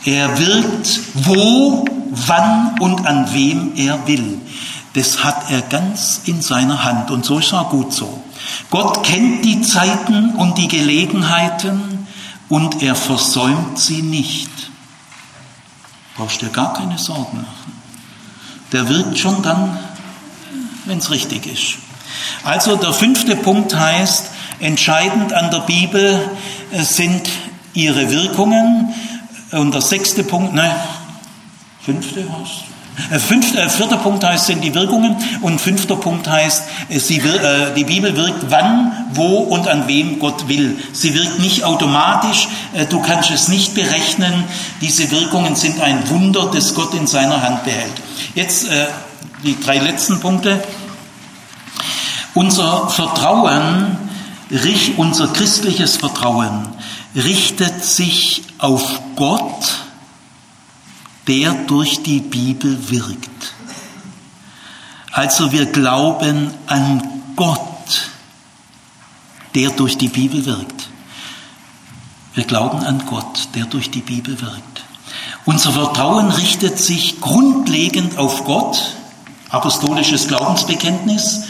Speaker 1: Er wirkt wo, wann und an wem er will. Das hat er ganz in seiner Hand und so ist er gut so. Gott kennt die Zeiten und die Gelegenheiten und er versäumt sie nicht. Brauchst dir gar keine Sorgen machen. Der wirkt schon dann, wenn es richtig ist. Also der fünfte Punkt heißt, entscheidend an der Bibel sind ihre Wirkungen. Und der sechste Punkt, ne, fünfte was? Äh, fünfter, äh, vierter Punkt heißt, sind die Wirkungen und fünfter Punkt heißt, äh, sie, äh, die Bibel wirkt wann, wo und an wem Gott will. Sie wirkt nicht automatisch, äh, du kannst es nicht berechnen. Diese Wirkungen sind ein Wunder, das Gott in seiner Hand behält. Jetzt äh, die drei letzten Punkte. Unser Vertrauen, unser christliches Vertrauen richtet sich auf Gott, der durch die Bibel wirkt. Also wir glauben an Gott, der durch die Bibel wirkt. Wir glauben an Gott, der durch die Bibel wirkt. Unser Vertrauen richtet sich grundlegend auf Gott, apostolisches Glaubensbekenntnis.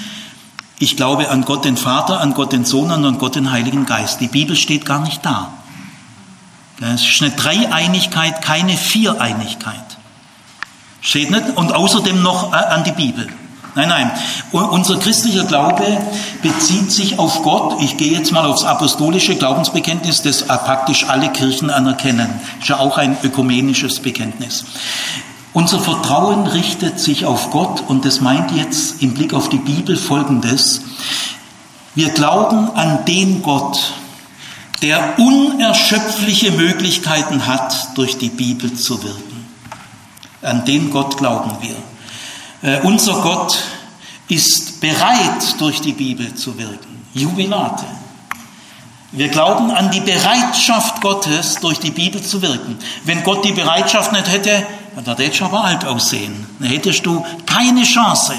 Speaker 1: Ich glaube an Gott den Vater, an Gott den Sohn und an Gott den Heiligen Geist. Die Bibel steht gar nicht da. Es ist eine Dreieinigkeit, keine Viereinigkeit. Steht nicht? Und außerdem noch äh, an die Bibel. Nein, nein. Unser christlicher Glaube bezieht sich auf Gott. Ich gehe jetzt mal aufs apostolische Glaubensbekenntnis, das praktisch alle Kirchen anerkennen. Ist ja auch ein ökumenisches Bekenntnis. Unser Vertrauen richtet sich auf Gott und das meint jetzt im Blick auf die Bibel Folgendes. Wir glauben an den Gott, der unerschöpfliche Möglichkeiten hat, durch die Bibel zu wirken. An den Gott glauben wir. Äh, unser Gott ist bereit, durch die Bibel zu wirken. Jubilate. Wir glauben an die Bereitschaft Gottes, durch die Bibel zu wirken. Wenn Gott die Bereitschaft nicht hätte, dann hättest du aber alt aussehen. Dann hättest du keine Chance.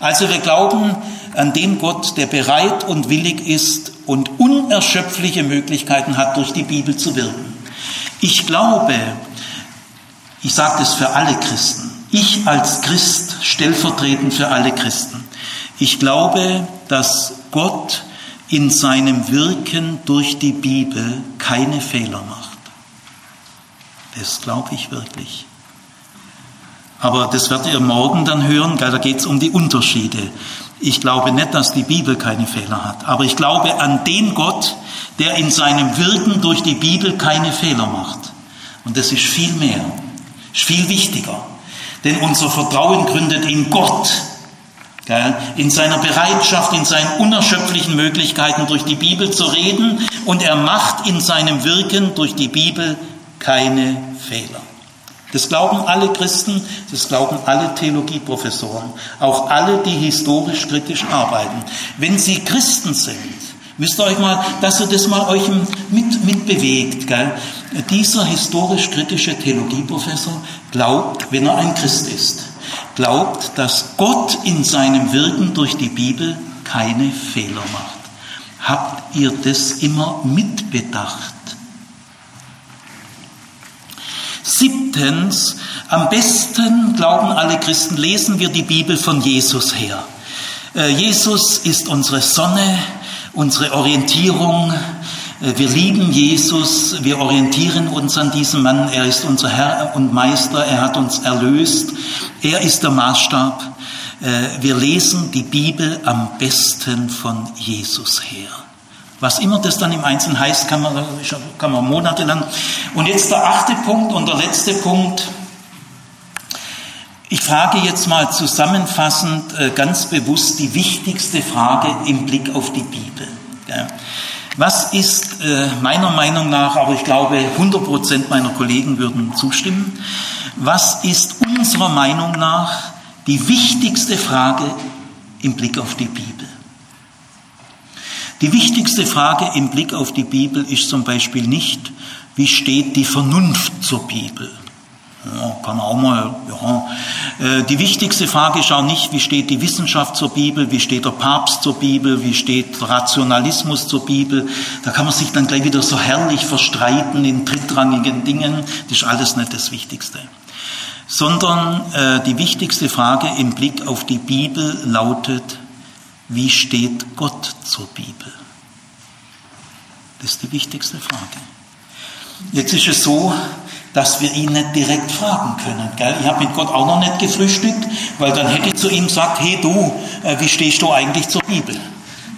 Speaker 1: Also wir glauben an den Gott, der bereit und willig ist, und unerschöpfliche Möglichkeiten hat, durch die Bibel zu wirken. Ich glaube, ich sage das für alle Christen, ich als Christ stellvertretend für alle Christen, ich glaube, dass Gott in seinem Wirken durch die Bibel keine Fehler macht. Das glaube ich wirklich. Aber das werdet ihr morgen dann hören, da geht es um die Unterschiede. Ich glaube nicht, dass die Bibel keine Fehler hat, aber ich glaube an den Gott, der in seinem Wirken durch die Bibel keine Fehler macht. Und das ist viel mehr, ist viel wichtiger. Denn unser Vertrauen gründet in Gott, in seiner Bereitschaft, in seinen unerschöpflichen Möglichkeiten durch die Bibel zu reden und er macht in seinem Wirken durch die Bibel keine Fehler. Das glauben alle Christen, das glauben alle Theologieprofessoren, auch alle, die historisch kritisch arbeiten. Wenn sie Christen sind, müsst ihr euch mal, dass ihr das mal euch mit, mit bewegt. Gell? Dieser historisch kritische Theologieprofessor glaubt, wenn er ein Christ ist, glaubt, dass Gott in seinem Wirken durch die Bibel keine Fehler macht. Habt ihr das immer mitbedacht? Siebtens, am besten, glauben alle Christen, lesen wir die Bibel von Jesus her. Äh, Jesus ist unsere Sonne, unsere Orientierung. Äh, wir lieben Jesus, wir orientieren uns an diesem Mann. Er ist unser Herr und Meister, er hat uns erlöst. Er ist der Maßstab. Äh, wir lesen die Bibel am besten von Jesus her. Was immer das dann im Einzelnen heißt, kann man, kann man monatelang. Und jetzt der achte Punkt und der letzte Punkt. Ich frage jetzt mal zusammenfassend äh, ganz bewusst die wichtigste Frage im Blick auf die Bibel. Was ist äh, meiner Meinung nach, aber ich glaube 100 Prozent meiner Kollegen würden zustimmen, was ist unserer Meinung nach die wichtigste Frage im Blick auf die Bibel? Die wichtigste Frage im Blick auf die Bibel ist zum Beispiel nicht, wie steht die Vernunft zur Bibel? Ja, kann auch mal, ja. Äh, die wichtigste Frage ist auch nicht, wie steht die Wissenschaft zur Bibel, wie steht der Papst zur Bibel, wie steht Rationalismus zur Bibel. Da kann man sich dann gleich wieder so herrlich verstreiten in drittrangigen Dingen. Das ist alles nicht das Wichtigste. Sondern äh, die wichtigste Frage im Blick auf die Bibel lautet, wie steht Gott zur Bibel? Das ist die wichtigste Frage. Jetzt ist es so, dass wir ihn nicht direkt fragen können. Gell? Ich habe mit Gott auch noch nicht gefrühstückt, weil dann hätte ich zu ihm gesagt, hey du, äh, wie stehst du eigentlich zur Bibel?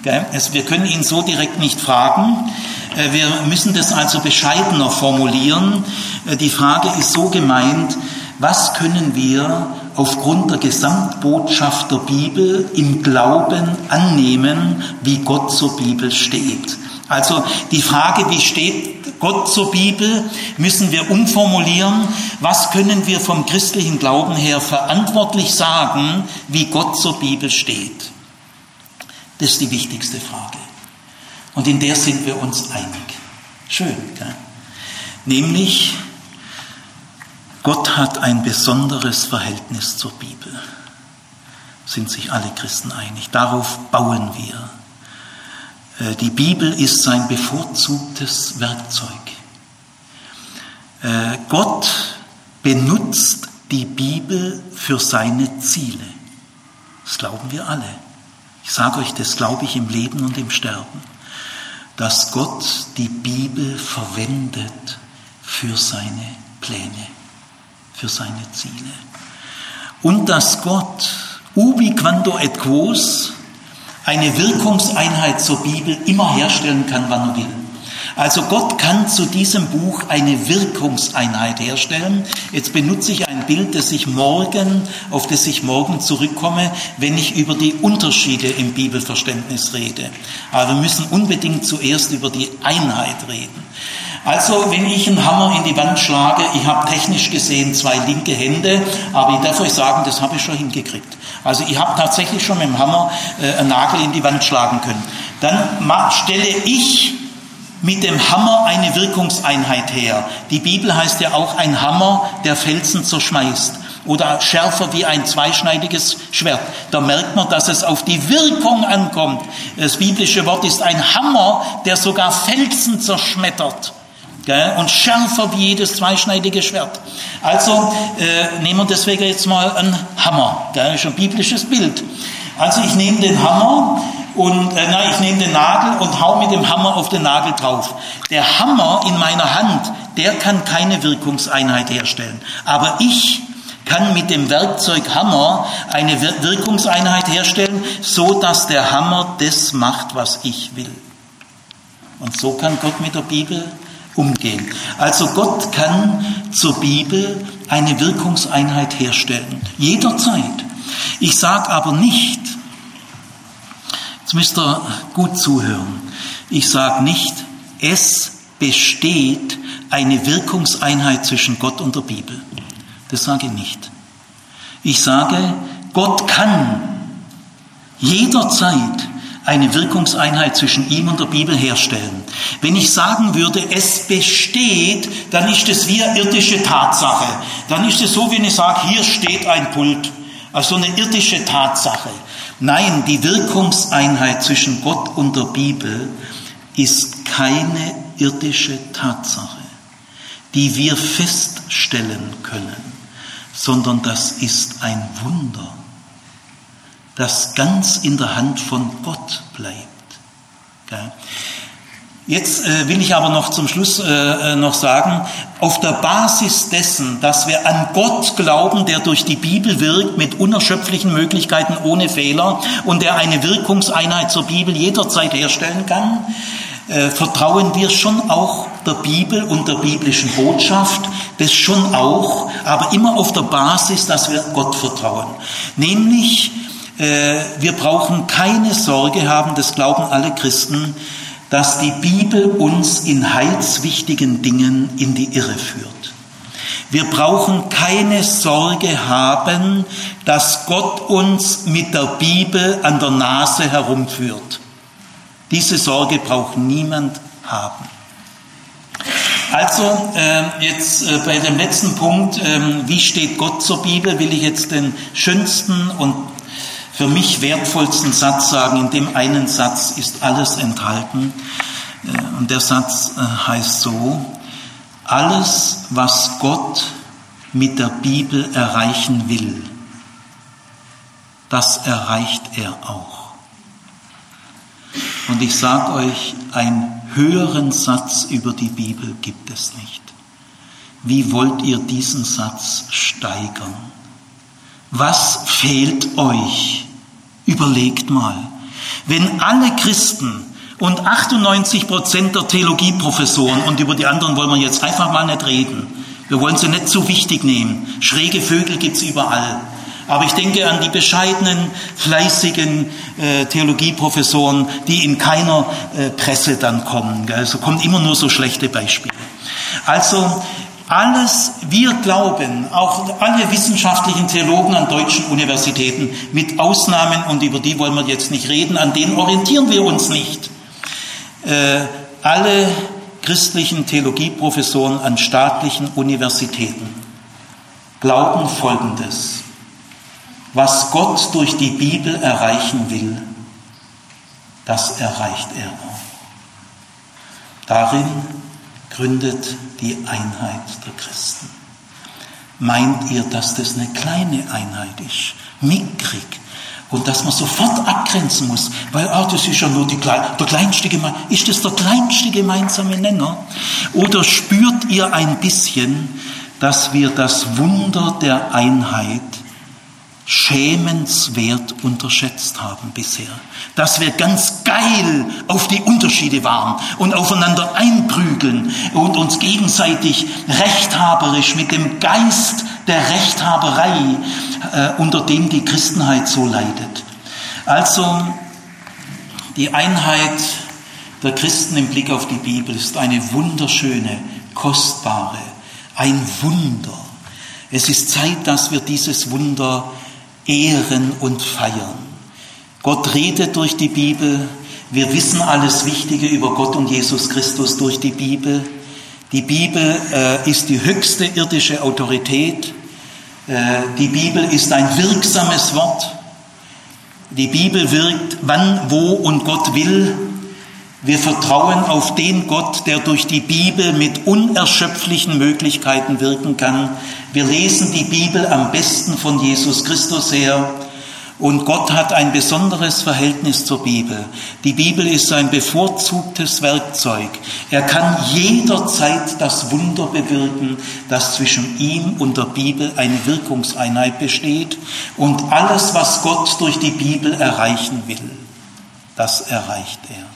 Speaker 1: Gell? Also wir können ihn so direkt nicht fragen. Äh, wir müssen das also bescheidener formulieren. Äh, die Frage ist so gemeint, was können wir aufgrund der Gesamtbotschaft der Bibel im Glauben annehmen, wie Gott zur Bibel steht? Also die Frage, wie steht Gott zur Bibel, müssen wir umformulieren. Was können wir vom christlichen Glauben her verantwortlich sagen, wie Gott zur Bibel steht? Das ist die wichtigste Frage. Und in der sind wir uns einig. Schön, gell? Nämlich, Gott hat ein besonderes Verhältnis zur Bibel. Sind sich alle Christen einig. Darauf bauen wir. Äh, die Bibel ist sein bevorzugtes Werkzeug. Äh, Gott benutzt die Bibel für seine Ziele. Das glauben wir alle. Ich sage euch, das glaube ich im Leben und im Sterben, dass Gott die Bibel verwendet für seine Pläne, für seine Ziele. Und dass Gott, ubi quando et quos, eine Wirkungseinheit zur Bibel immer herstellen kann, wann er will. Also Gott kann zu diesem Buch eine Wirkungseinheit herstellen. Jetzt benutze ich ein Bild, das ich morgen, auf das ich morgen zurückkomme, wenn ich über die Unterschiede im Bibelverständnis rede. Aber wir müssen unbedingt zuerst über die Einheit reden. Also, wenn ich einen Hammer in die Wand schlage, ich habe technisch gesehen zwei linke Hände, aber ich darf euch sagen, das habe ich schon hingekriegt. Also ich habe tatsächlich schon mit dem Hammer äh, einen Nagel in die Wand schlagen können. Dann stelle ich mit dem Hammer eine Wirkungseinheit her. Die Bibel heißt ja auch ein Hammer, der Felsen zerschmeißt oder schärfer wie ein zweischneidiges Schwert. Da merkt man, dass es auf die Wirkung ankommt. Das biblische Wort ist ein Hammer, der sogar Felsen zerschmettert. Und schärfer wie jedes zweischneidige Schwert. Also äh, nehmen wir deswegen jetzt mal einen Hammer. Gell? Ist ein biblisches Bild. Also ich nehme den Hammer und äh, na, ich nehme den Nagel und hau mit dem Hammer auf den Nagel drauf. Der Hammer in meiner Hand, der kann keine Wirkungseinheit herstellen. Aber ich kann mit dem Werkzeug Hammer eine Wirkungseinheit herstellen, so dass der Hammer das macht, was ich will. Und so kann Gott mit der Bibel umgehen. Also Gott kann zur Bibel eine Wirkungseinheit herstellen, jederzeit. Ich sage aber nicht, Jetzt müsst ihr gut zuhören. Ich sage nicht, es besteht eine Wirkungseinheit zwischen Gott und der Bibel. Das sage ich nicht. Ich sage, Gott kann jederzeit eine Wirkungseinheit zwischen ihm und der Bibel herstellen. Wenn ich sagen würde, es besteht, dann ist es wie eine irdische Tatsache. Dann ist es so, wenn ich sage, hier steht ein Pult. Also eine irdische Tatsache. Nein, die Wirkungseinheit zwischen Gott und der Bibel ist keine irdische Tatsache, die wir feststellen können, sondern das ist ein Wunder, das ganz in der Hand von Gott bleibt. Jetzt äh, will ich aber noch zum Schluss äh, äh, noch sagen, auf der Basis dessen, dass wir an Gott glauben, der durch die Bibel wirkt mit unerschöpflichen Möglichkeiten ohne Fehler und der eine Wirkungseinheit zur Bibel jederzeit herstellen kann, vertrauen wir schon auch der Bibel und der biblischen Botschaft, das schon auch, aber immer auf der Basis, dass wir Gott vertrauen. Nämlich, wir brauchen keine Sorge haben, das glauben alle Christen, dass die Bibel uns in heilswichtigen Dingen in die Irre führt. Wir brauchen keine Sorge haben, dass Gott uns mit der Bibel an der Nase herumführt. Diese Sorge braucht niemand haben. Also äh, jetzt äh, bei dem letzten Punkt, äh, wie steht Gott zur Bibel, will ich jetzt den schönsten und für mich wertvollsten Satz sagen. In dem einen Satz ist alles enthalten. Äh, und der Satz äh, heißt so, alles, was Gott mit der Bibel erreichen will, das erreicht er auch. Und ich sage euch, einen höheren Satz über die Bibel gibt es nicht. Wie wollt ihr diesen Satz steigern? Was fehlt euch? Überlegt mal, wenn alle Christen Und 98 Prozent der Theologieprofessoren, und über die anderen wollen wir jetzt einfach mal nicht reden, wir wollen sie nicht so wichtig nehmen. Schräge Vögel gibt's überall. Aber ich denke an die bescheidenen, fleißigen äh, Theologieprofessoren, die in keiner äh, Presse dann kommen. Also kommen immer nur so schlechte Beispiele. Also alles, wir glauben, auch alle wissenschaftlichen Theologen an deutschen Universitäten, mit Ausnahmen, und über die wollen wir jetzt nicht reden, an denen orientieren wir uns nicht. Äh, alle christlichen Theologieprofessoren an staatlichen Universitäten glauben Folgendes. Was Gott durch die Bibel erreichen will, das erreicht er. Darin gründet die Einheit der Christen. Meint ihr, dass das eine kleine Einheit ist? Mickrig. Und dass man sofort abgrenzen muss, weil ah, das ist ja nur die, der kleinste Ist das der kleinste gemeinsame Nenner? Oder spürt ihr ein bisschen, dass wir das Wunder der Einheit schämenswert unterschätzt haben bisher. Dass wir ganz geil auf die Unterschiede waren und aufeinander einprügeln und uns gegenseitig rechthaberisch mit dem Geist der Rechthaberei, äh, unter dem die Christenheit so leidet. Also die Einheit der Christen im Blick auf die Bibel ist eine wunderschöne, kostbare, ein Wunder. Es ist Zeit, dass wir dieses Wunder ehren und feiern. Gott redet durch die Bibel. Wir wissen alles Wichtige über Gott und Jesus Christus durch die Bibel. Die Bibel äh, ist die höchste irdische Autorität. Äh, die Bibel ist ein wirksames Wort. Die Bibel wirkt wann, wo und Gott will. Wir vertrauen auf den Gott, der durch die Bibel mit unerschöpflichen Möglichkeiten wirken kann. Wir lesen die Bibel am besten von Jesus Christus her. Und Gott hat ein besonderes Verhältnis zur Bibel. Die Bibel ist sein bevorzugtes Werkzeug. Er kann jederzeit das Wunder bewirken, dass zwischen ihm und der Bibel eine Wirkungseinheit besteht. Und alles, was Gott durch die Bibel erreichen will, das erreicht er.